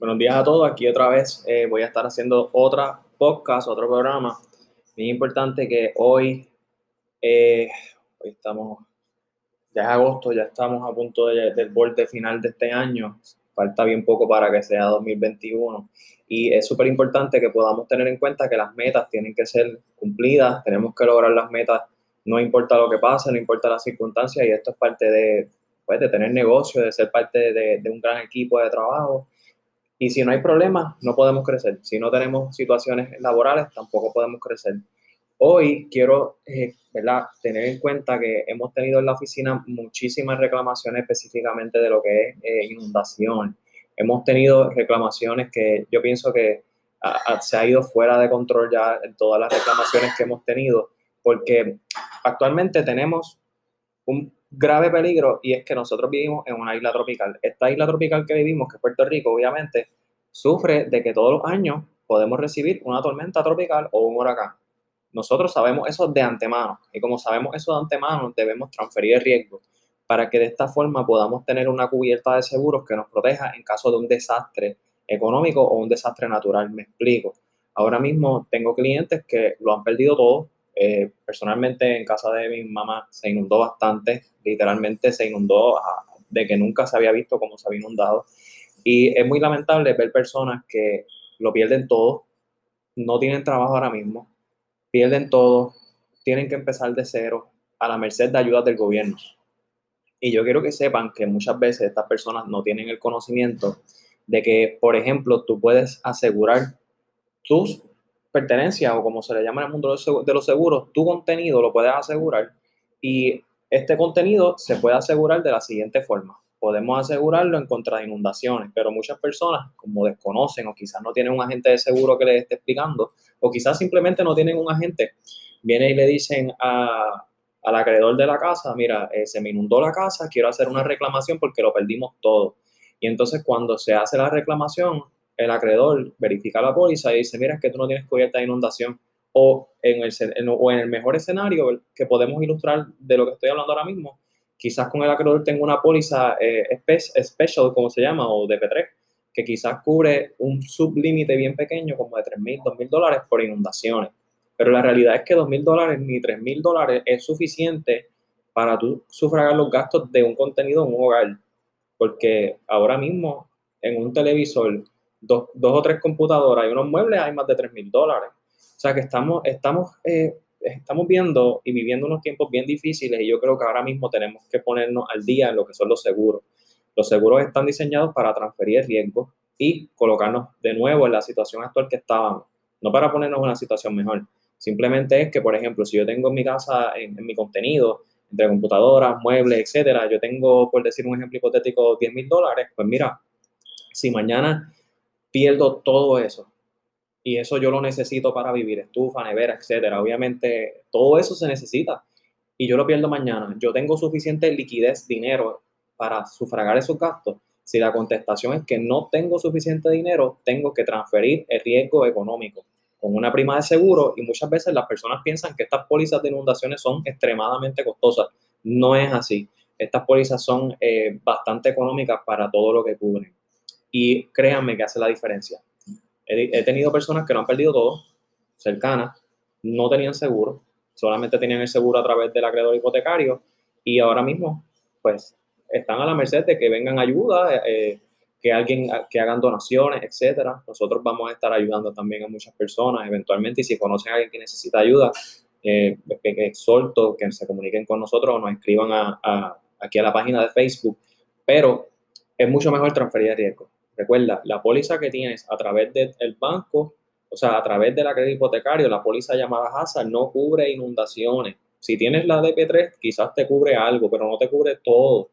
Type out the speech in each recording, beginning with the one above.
Buenos días a todos. Aquí otra vez eh, voy a estar haciendo otra podcast, otro programa. Bien importante que hoy, eh, hoy estamos, ya es agosto, ya estamos a punto del borde final de este año. Falta bien poco para que sea 2021. Y es súper importante que podamos tener en cuenta que las metas tienen que ser cumplidas. Tenemos que lograr las metas, no importa lo que pase, no importa las circunstancias. Y esto es parte de, pues, de tener negocio, de ser parte de, de un gran equipo de trabajo y si no hay problemas, no podemos crecer. Si no tenemos situaciones laborales, tampoco podemos crecer. Hoy quiero eh, tener en cuenta que hemos tenido en la oficina muchísimas reclamaciones específicamente de lo que es eh, inundación. Hemos tenido reclamaciones que yo pienso que se ha ido fuera de control ya en todas las reclamaciones que hemos tenido, porque actualmente tenemos un grave peligro y es que nosotros vivimos en una isla tropical. Esta isla tropical que vivimos, que es Puerto Rico, obviamente, sufre de que todos los años podemos recibir una tormenta tropical o un huracán. Nosotros sabemos eso de antemano y como sabemos eso de antemano, debemos transferir el riesgo para que de esta forma podamos tener una cubierta de seguros que nos proteja en caso de un desastre económico o un desastre natural. Me explico. Ahora mismo tengo clientes que lo han perdido todo, eh, personalmente en casa de mi mamá se inundó bastante, literalmente se inundó de que nunca se había visto cómo se había inundado. Y es muy lamentable ver personas que lo pierden todo, no tienen trabajo ahora mismo, pierden todo, tienen que empezar de cero a la merced de ayudas del gobierno. Y yo quiero que sepan que muchas veces estas personas no tienen el conocimiento de que, por ejemplo, tú puedes asegurar tus pertenencia o como se le llama en el mundo de los seguros, tu contenido lo puedes asegurar y este contenido se puede asegurar de la siguiente forma. Podemos asegurarlo en contra de inundaciones, pero muchas personas, como desconocen o quizás no tienen un agente de seguro que les esté explicando, o quizás simplemente no tienen un agente, vienen y le dicen a, al acreedor de la casa, mira, eh, se me inundó la casa, quiero hacer una reclamación porque lo perdimos todo. Y entonces cuando se hace la reclamación, el acreedor verifica la póliza y dice, mira, es que tú no tienes cubierta de inundación. O en, el, o en el mejor escenario que podemos ilustrar de lo que estoy hablando ahora mismo, quizás con el acreedor tenga una póliza eh, special, como se llama, o DP3, que quizás cubre un sublímite bien pequeño, como de 3.000, 2.000 dólares por inundaciones. Pero la realidad es que 2.000 dólares ni 3.000 dólares es suficiente para tú sufragar los gastos de un contenido en un hogar. Porque ahora mismo en un televisor dos, o tres computadoras y unos muebles hay más de 3 mil dólares. O sea que estamos, estamos, eh, estamos viendo y viviendo unos tiempos bien difíciles y yo creo que ahora mismo tenemos que ponernos al día en lo que son los seguros. Los seguros están diseñados para transferir riesgos y colocarnos de nuevo en la situación actual que estábamos, no para ponernos en una situación mejor. Simplemente es que, por ejemplo, si yo tengo en mi casa, en, mi contenido, entre computadoras, muebles, etcétera, yo tengo, por decir un ejemplo hipotético, 10 mil dólares, pues mira, si mañana pierdo todo eso. Y eso yo lo necesito para vivir, estufa, nevera, etcétera. Obviamente, todo eso se necesita. Y yo lo pierdo mañana. Yo tengo suficiente liquidez, dinero para sufragar esos gastos. Si la contestación es que no tengo suficiente dinero, tengo que transferir el riesgo económico con una prima de seguro y muchas veces las personas piensan que estas pólizas de inundaciones son extremadamente costosas. No es así. Estas pólizas son eh, bastante económicas para todo lo que cubren y créanme que hace la diferencia. He, tenido personas que no han perdido todo, cercanas, no tenían seguro, solamente tenían el seguro a través del acreedor hipotecario y ahora mismo, pues, están a la merced de que vengan ayuda, eh, que alguien, que hagan donaciones, etcétera. Nosotros vamos a estar ayudando también a muchas personas eventualmente y si conocen a alguien que necesita ayuda, eh, exhorto que se comuniquen con nosotros o nos escriban aquí a la página de Facebook, pero es mucho mejor transferir el riesgo. Recuerda, la póliza que tienes a través del banco, o sea, a través de la crédito hipotecario, la póliza llamada HASA no cubre inundaciones. Si tienes la DP3, quizás te cubre algo, pero no te cubre todo.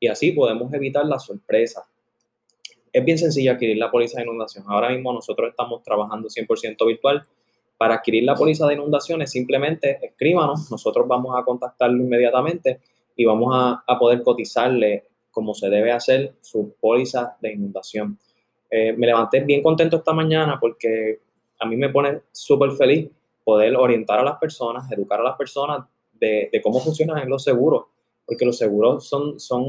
Y así podemos evitar la sorpresa. Es bien sencillo adquirir la póliza de inundación. Ahora mismo nosotros estamos trabajando 100% virtual. Para adquirir la póliza de inundaciones, simplemente escríbanos, nosotros vamos a contactarlo inmediatamente y vamos a, a poder cotizarle como se debe hacer su póliza de inundación. Eh, me levanté bien contento esta mañana porque a mí me pone súper feliz poder orientar a las personas, educar a las personas de, cómo funcionan los seguros. porque los seguros son, son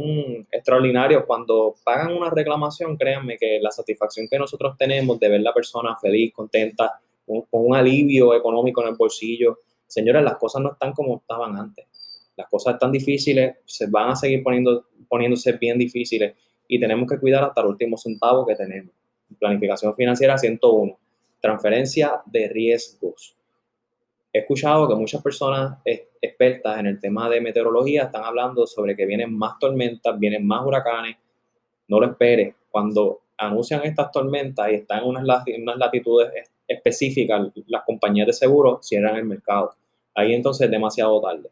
extraordinarios. Cuando pagan una reclamación, créanme que la satisfacción que nosotros tenemos de ver la persona feliz, contenta, con, un alivio económico en el bolsillo. Señores, las cosas no están como estaban antes. Las cosas están difíciles, se van a seguir poniendo, poniéndose bien difíciles y tenemos que cuidar hasta el último centavo que tenemos. Planificación financiera 101, transferencia de riesgos. He escuchado que muchas personas expertas en el tema de meteorología están hablando sobre que vienen más tormentas, vienen más huracanes. No lo esperes. Cuando anuncian estas tormentas y están en unas, latitudes específicas, las compañías de seguro cierran el mercado. Ahí entonces es demasiado tarde.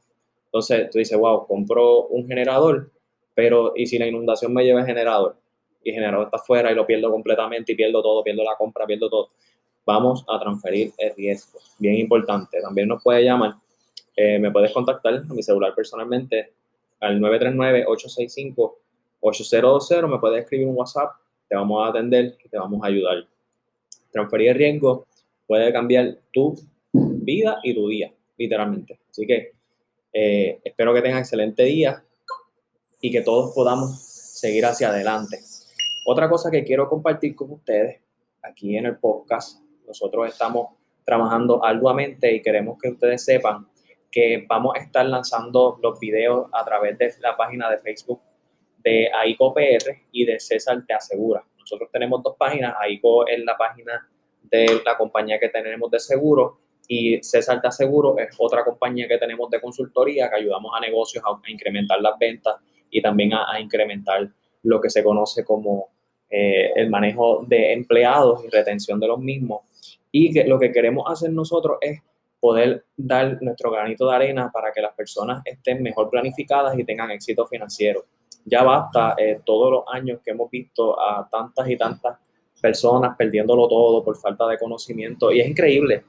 Entonces tú dices, wow, compro un generador, pero ¿y si la inundación me lleva el generador? Y el generador está afuera y lo pierdo completamente y pierdo todo, pierdo la compra, pierdo todo. Vamos a transferir el riesgo. Bien importante. También nos puede llamar, eh, me puedes contactar a mi celular personalmente al 939-865-8020. Me puedes escribir un WhatsApp, te vamos a atender y te vamos a ayudar. Transferir el riesgo puede cambiar tu vida y tu día, literalmente. Así que eh, espero que tengan excelente día y que todos podamos seguir hacia adelante. Otra cosa que quiero compartir con ustedes aquí en el podcast, nosotros estamos trabajando arduamente y queremos que ustedes sepan que vamos a estar lanzando los videos a través de la página de Facebook de AICO PR y de César Te Asegura. Nosotros tenemos dos páginas, AICO es la página de la compañía que tenemos de seguro y César Te Aseguro es otra compañía que tenemos de consultoría que ayudamos a negocios a, incrementar las ventas y también a, incrementar lo que se conoce como eh, el manejo de empleados y retención de los mismos. Y que lo que queremos hacer nosotros es poder dar nuestro granito de arena para que las personas estén mejor planificadas y tengan éxito financiero. Ya basta eh, todos los años que hemos visto a tantas y tantas personas perdiéndolo todo por falta de conocimiento y es increíble.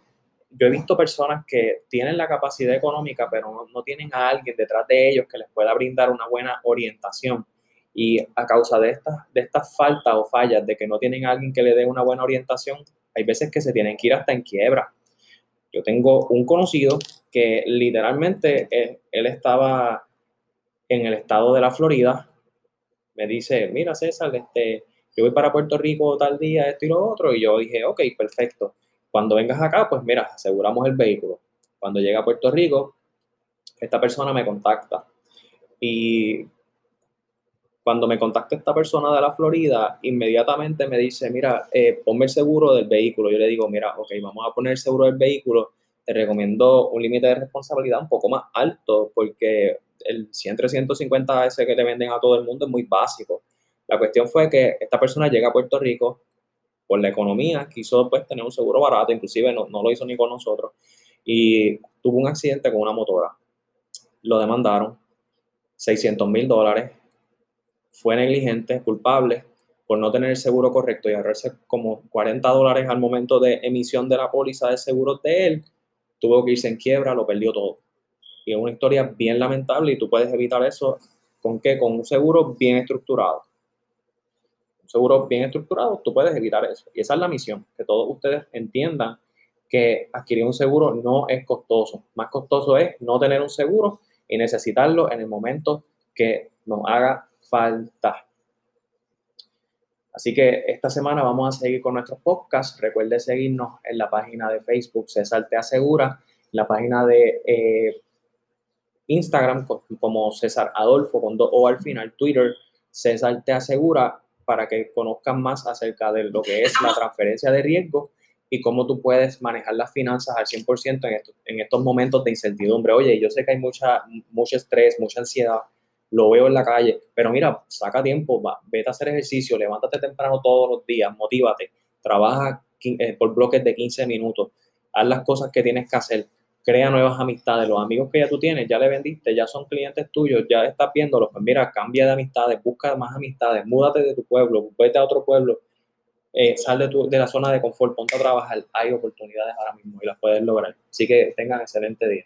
Yo he visto personas que tienen la capacidad económica, pero no, tienen a alguien detrás de ellos que les pueda brindar una buena orientación. Y a causa de estas de estas faltas o fallas, de que no tienen a alguien que le dé una buena orientación, hay veces que se tienen que ir hasta en quiebra. Yo tengo un conocido que literalmente eh, él, estaba en el estado de la Florida. Me dice, mira César, este, yo voy para Puerto Rico tal día, esto y lo otro. Y yo dije, ok, perfecto. Cuando vengas acá, pues mira, aseguramos el vehículo. Cuando llega a Puerto Rico, esta persona me contacta. Y cuando me contacta esta persona de la Florida, inmediatamente me dice, mira, eh, ponme el seguro del vehículo. Yo le digo, mira, ok, vamos a poner el seguro del vehículo. Te recomiendo un límite de responsabilidad un poco más alto porque el 100, 350 ese que le venden a todo el mundo es muy básico. La cuestión fue que esta persona llega a Puerto Rico por la economía, quiso pues tener un seguro barato, inclusive no, no lo hizo ni con nosotros, y tuvo un accidente con una motora. Lo demandaron, 600 mil dólares, fue negligente, culpable por no tener el seguro correcto y ahorrarse como 40 dólares al momento de emisión de la póliza de seguro de él, tuvo que irse en quiebra, lo perdió todo. Y es una historia bien lamentable y tú puedes evitar eso con qué? Con un seguro bien estructurado. Seguro bien estructurado, tú puedes evitar eso. Y esa es la misión, que todos ustedes entiendan que adquirir un seguro no es costoso. Más costoso es no tener un seguro y necesitarlo en el momento que nos haga falta. Así que esta semana vamos a seguir con nuestros podcasts. Recuerde seguirnos en la página de Facebook César Te Asegura, la página de eh, Instagram como César Adolfo con dos O al final, Twitter César Te Asegura para que conozcan más acerca de lo que es la transferencia de riesgo y cómo tú puedes manejar las finanzas al 100% en estos, en estos momentos de incertidumbre. Oye, yo sé que hay mucha, mucho estrés, mucha ansiedad, lo veo en la calle, pero mira, saca tiempo, va, vete a hacer ejercicio, levántate temprano todos los días, motívate, trabaja eh, por bloques de 15 minutos, haz las cosas que tienes que hacer, crea nuevas amistades, los amigos que ya tú tienes, ya le vendiste, ya son clientes tuyos, ya estás viéndolos, pues mira, cambia de amistades, busca más amistades, múdate de tu pueblo, vete a otro pueblo, eh, sal de, tu, de la zona de confort, ponte a trabajar, hay oportunidades ahora mismo y las puedes lograr. Así que tengan excelente día.